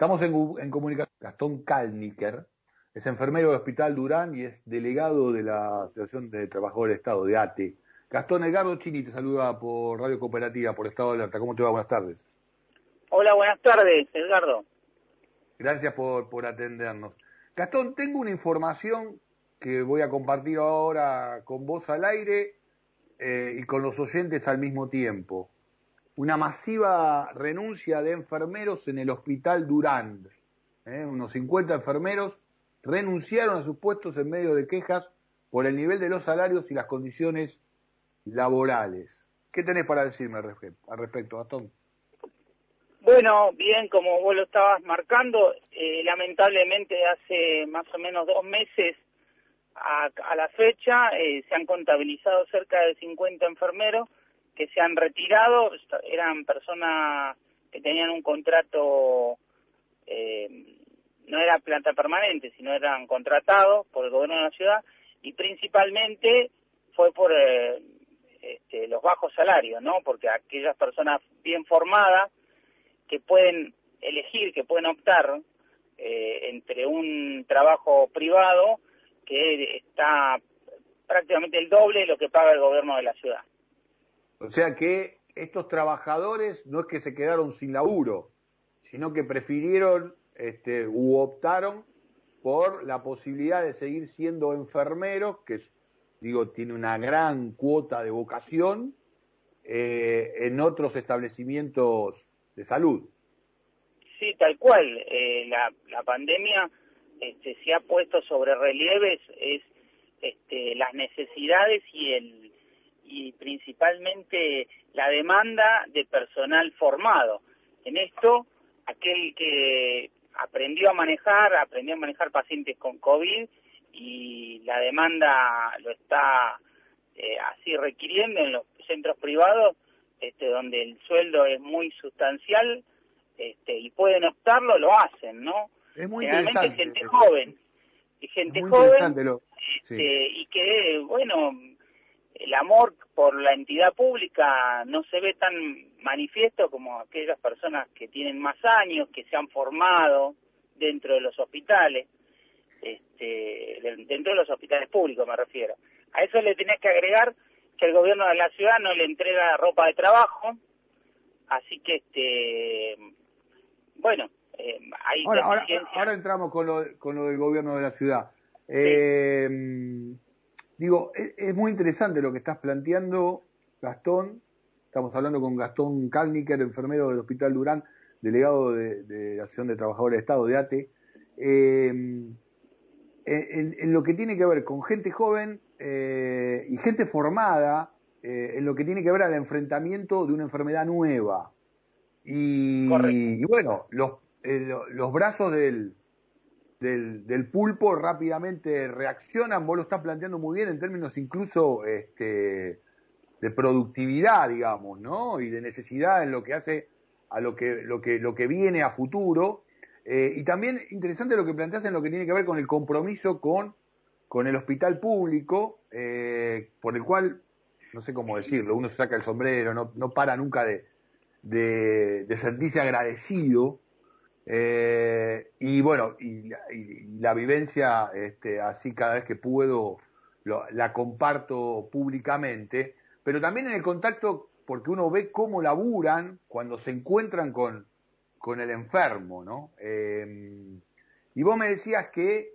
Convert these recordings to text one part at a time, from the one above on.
Estamos en, en comunicación. Gastón Kalniker es enfermero del Hospital Durán y es delegado de la Asociación de Trabajadores del Estado, de ATE. Gastón Edgardo Chini te saluda por Radio Cooperativa, por Estado de Alerta. ¿Cómo te va? Buenas tardes. Hola, buenas tardes, Edgardo. Gracias por, por atendernos. Gastón, tengo una información que voy a compartir ahora con vos al aire eh, y con los oyentes al mismo tiempo una masiva renuncia de enfermeros en el Hospital Durán. ¿eh? Unos 50 enfermeros renunciaron a sus puestos en medio de quejas por el nivel de los salarios y las condiciones laborales. ¿Qué tenés para decirme al respecto, Gastón? Bueno, bien, como vos lo estabas marcando, eh, lamentablemente hace más o menos dos meses a, a la fecha eh, se han contabilizado cerca de 50 enfermeros que se han retirado eran personas que tenían un contrato, eh, no era planta permanente, sino eran contratados por el gobierno de la ciudad y principalmente fue por eh, este, los bajos salarios, ¿no? Porque aquellas personas bien formadas que pueden elegir, que pueden optar eh, entre un trabajo privado que está prácticamente el doble de lo que paga el gobierno de la ciudad. O sea que estos trabajadores no es que se quedaron sin laburo, sino que prefirieron este, u optaron por la posibilidad de seguir siendo enfermeros, que digo, tiene una gran cuota de vocación, eh, en otros establecimientos de salud. Sí, tal cual. Eh, la, la pandemia este, se ha puesto sobre relieves es este, las necesidades y el y principalmente la demanda de personal formado. En esto, aquel que aprendió a manejar, aprendió a manejar pacientes con COVID y la demanda lo está eh, así requiriendo en los centros privados, este, donde el sueldo es muy sustancial este, y pueden optarlo, lo hacen, ¿no? Es muy Generalmente gente joven, y gente joven este, y que, bueno, el amor por la entidad pública no se ve tan manifiesto como aquellas personas que tienen más años, que se han formado dentro de los hospitales, este, dentro de los hospitales públicos me refiero. A eso le tenés que agregar que el gobierno de la ciudad no le entrega ropa de trabajo, así que este, bueno, eh, hay ahora, ahora, entramos con lo, con lo del gobierno de la ciudad. Eh, Digo, es, muy interesante lo que estás planteando, Gastón. Estamos hablando con Gastón Kalniker, enfermero del Hospital Durán, delegado de, la Asociación de Trabajadores de Estado de ATE. Eh, en, lo que tiene que ver con gente joven eh, y gente formada, eh, en lo que tiene que ver al enfrentamiento de una enfermedad nueva. Y, y bueno, los, los brazos del, del, pulpo rápidamente reaccionan, vos lo estás planteando muy bien en términos incluso este, de productividad, digamos, ¿no? Y de necesidad en lo que hace a lo que, lo que, lo que viene a futuro. Eh, y también interesante lo que planteas en lo que tiene que ver con el compromiso con, con el hospital público, eh, por el cual, no sé cómo decirlo, uno se saca el sombrero, no, no para nunca de, de sentirse agradecido eh, y bueno, y, la vivencia, este, así cada vez que puedo, la comparto públicamente, pero también en el contacto, porque uno ve cómo laburan cuando se encuentran con, con el enfermo, ¿no? Em, y vos me decías que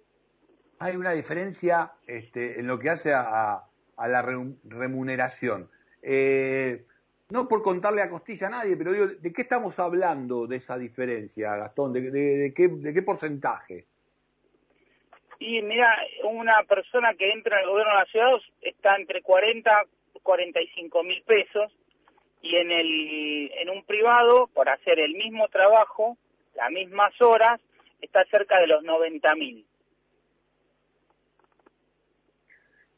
hay una diferencia este, en lo que hace a, a la remuneración. Eh, no por contarle a costilla a nadie, pero digo, ¿de qué estamos hablando de esa diferencia, Gastón? ¿De, qué, de qué porcentaje? Y mira, una persona que entra en el gobierno de la ciudad está entre 40 y 45 mil pesos y en, el, en un privado, por hacer el mismo trabajo, las mismas horas, está cerca de los 90 mil.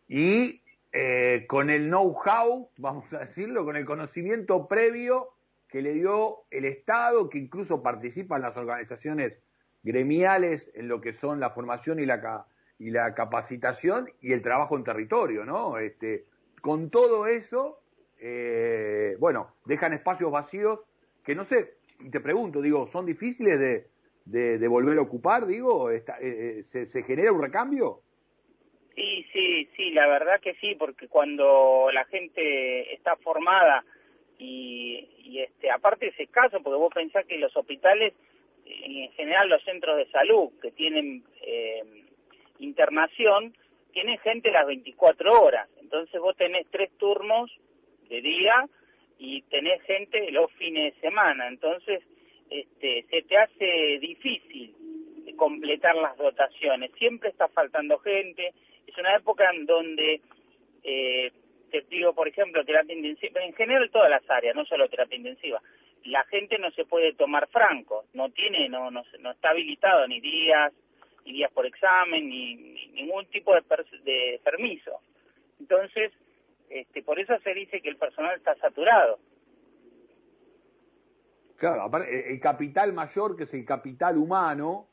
Y eh, con el know-how, vamos a decirlo, con el conocimiento previo que le dio el Estado, que incluso participa en las organizaciones gremiales en lo que son la formación y la, y la capacitación y el trabajo en territorio, ¿no? Este, con todo eso, eh, bueno, dejan espacios vacíos que no sé, y te pregunto, digo, ¿son difíciles de, de, volver a ocupar, digo? Eh, eh, ¿se, ¿Se genera un recambio? Sí, sí, sí, la verdad que sí, porque cuando la gente está formada y, y este, aparte ese caso, porque vos pensás que los hospitales, en general los centros de salud que tienen eh, internación, tienen gente las 24 horas. Entonces vos tenés tres turnos de día y tenés gente los fines de semana. Entonces este, se te hace difícil completar las dotaciones. Siempre está faltando gente. Es una época en donde, eh, te digo, por ejemplo, terapia intensiva, en general todas las áreas, no solo terapia intensiva, la gente no se puede tomar franco, no tiene, no, no, no está habilitado ni días, ni días por examen, ni, ningún tipo de, de permiso. Entonces, este, por eso se dice que el personal está saturado. Claro, el capital mayor, que es el capital humano,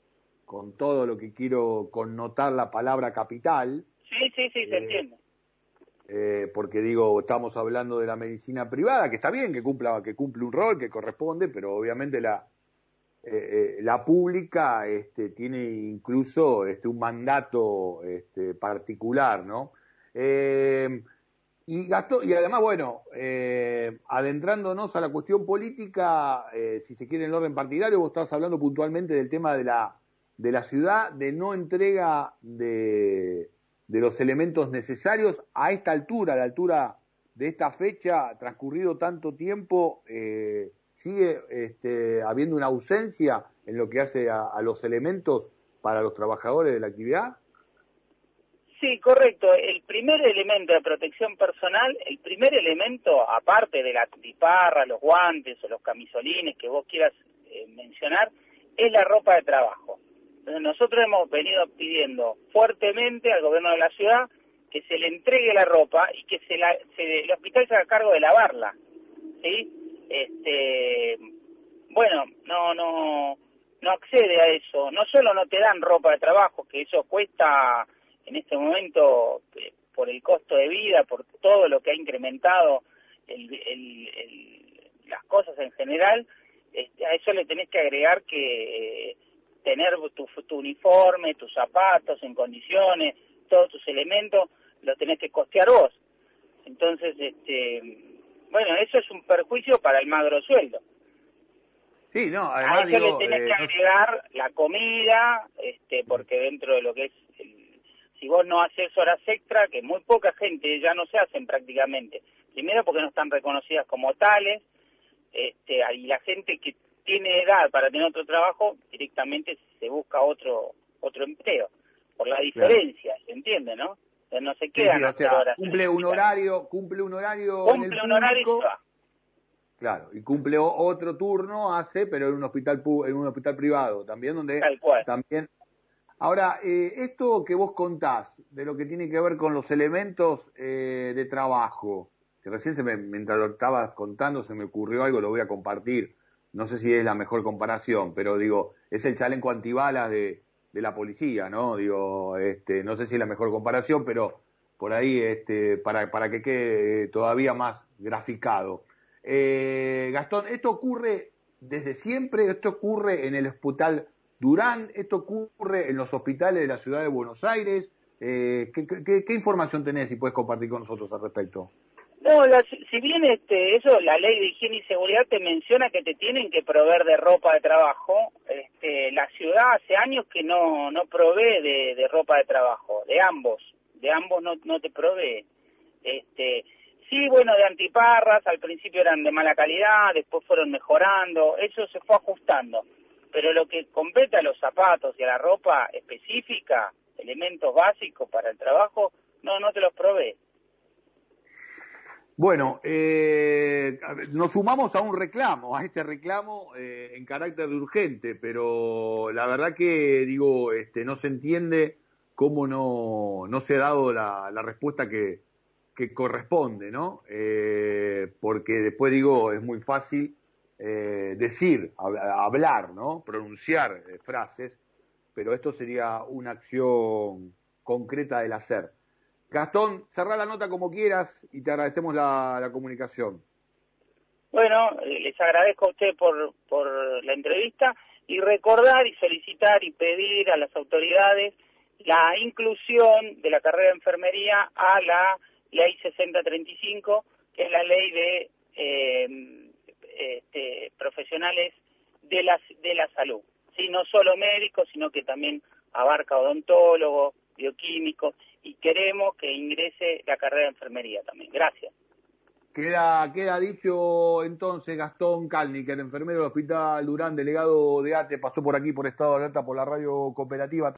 con todo lo que quiero connotar la palabra capital. Sí, sí, sí, se eh, entiende. Eh, porque digo, estamos hablando de la medicina privada, que está bien, que cumpla, que cumple un rol, que corresponde, pero obviamente la, eh, la pública este, tiene incluso este, un mandato este, particular, ¿no? y, gastó, y además, bueno, adentrándonos a la cuestión política, si se quiere en el orden partidario, vos estás hablando puntualmente del tema de la de la ciudad de no entrega de, los elementos necesarios a esta altura, a la altura de esta fecha, transcurrido tanto tiempo, eh, sigue este, habiendo una ausencia en lo que hace a, los elementos para los trabajadores de la actividad? Sí, correcto. El primer elemento de protección personal, el primer elemento, aparte de la tiparra, los guantes o los camisolines que vos quieras eh, mencionar, es la ropa de trabajo nosotros hemos venido pidiendo fuertemente al gobierno de la ciudad que se le entregue la ropa y que se la, el hospital se haga cargo de lavarla, ¿sí? Este, bueno, no, no, no accede a eso. No solo no te dan ropa de trabajo, que eso cuesta en este momento eh, por el costo de vida, por todo lo que ha incrementado las cosas en general, este, a eso le tenés que agregar que eh, tener tu, uniforme, tus zapatos en condiciones, todos tus elementos, los tenés que costear vos. Entonces, este, bueno, eso es un perjuicio para el magro sueldo. Sí, no, además a eso le tenés eh, que agregar la comida, este, porque dentro de lo que es, si vos no haces horas extra, que muy poca gente ya no se hacen prácticamente. Primero porque no están reconocidas como tales, este, y la gente que tiene edad para tener otro trabajo, directamente se busca otro otro empleo. Por la diferencia, ¿se entiende, no? no se queda cumple un horario, cumple un horario cumple un horario Claro, y cumple otro turno, hace, pero en un hospital en un hospital privado, también donde Tal cual. también Ahora, eh, esto que vos contás, de lo que tiene que ver con los elementos eh, de trabajo, que recién se me, mientras lo estabas contando se me ocurrió algo, lo voy a compartir no sé si es la mejor comparación, pero digo, es el chaleco antibalas de, de la policía, ¿no? Digo, este, no sé si es la mejor comparación, pero por ahí, este, para, para que quede todavía más graficado. Eh, Gastón, ¿esto ocurre desde siempre? ¿Esto ocurre en el hospital Durán? ¿Esto ocurre en los hospitales de la ciudad de Buenos Aires? Eh, ¿qué, qué, qué, información tenés y puedes compartir con nosotros al respecto? No, si bien este, eso, la ley de higiene y seguridad te menciona que te tienen que proveer de ropa de trabajo, este, la ciudad hace años que no, no provee de, ropa de trabajo, de ambos, de ambos no, no te provee. Este, sí, bueno, de antiparras, al principio eran de mala calidad, después fueron mejorando, eso se fue ajustando. Pero lo que compete a los zapatos y a la ropa específica, elementos básicos para el trabajo, no, no te los provee. Bueno, eh, nos sumamos a un reclamo, a este reclamo eh, en carácter de urgente, pero la verdad que digo, este, no se entiende cómo no, no se ha dado la, respuesta que, que, corresponde, ¿no? Eh, porque después digo, es muy fácil eh, decir, hablar, ¿no? Pronunciar eh, frases, pero esto sería una acción concreta del hacer. Gastón, cerrá la nota como quieras y te agradecemos la, comunicación. Bueno, eh, les agradezco a usted por, por la entrevista y recordar y solicitar y pedir a las autoridades la inclusión de la carrera de enfermería a la ley 6035, que es la ley de eh, este, profesionales de la, de la salud. Sí, no solo médicos, sino que también abarca odontólogo, bioquímico, y queremos que ingrese la carrera de enfermería también. Gracias. Queda, queda dicho entonces Gastón el enfermero del Hospital Durán, delegado de ATE, pasó por aquí por Estado de Alerta por la radio cooperativa.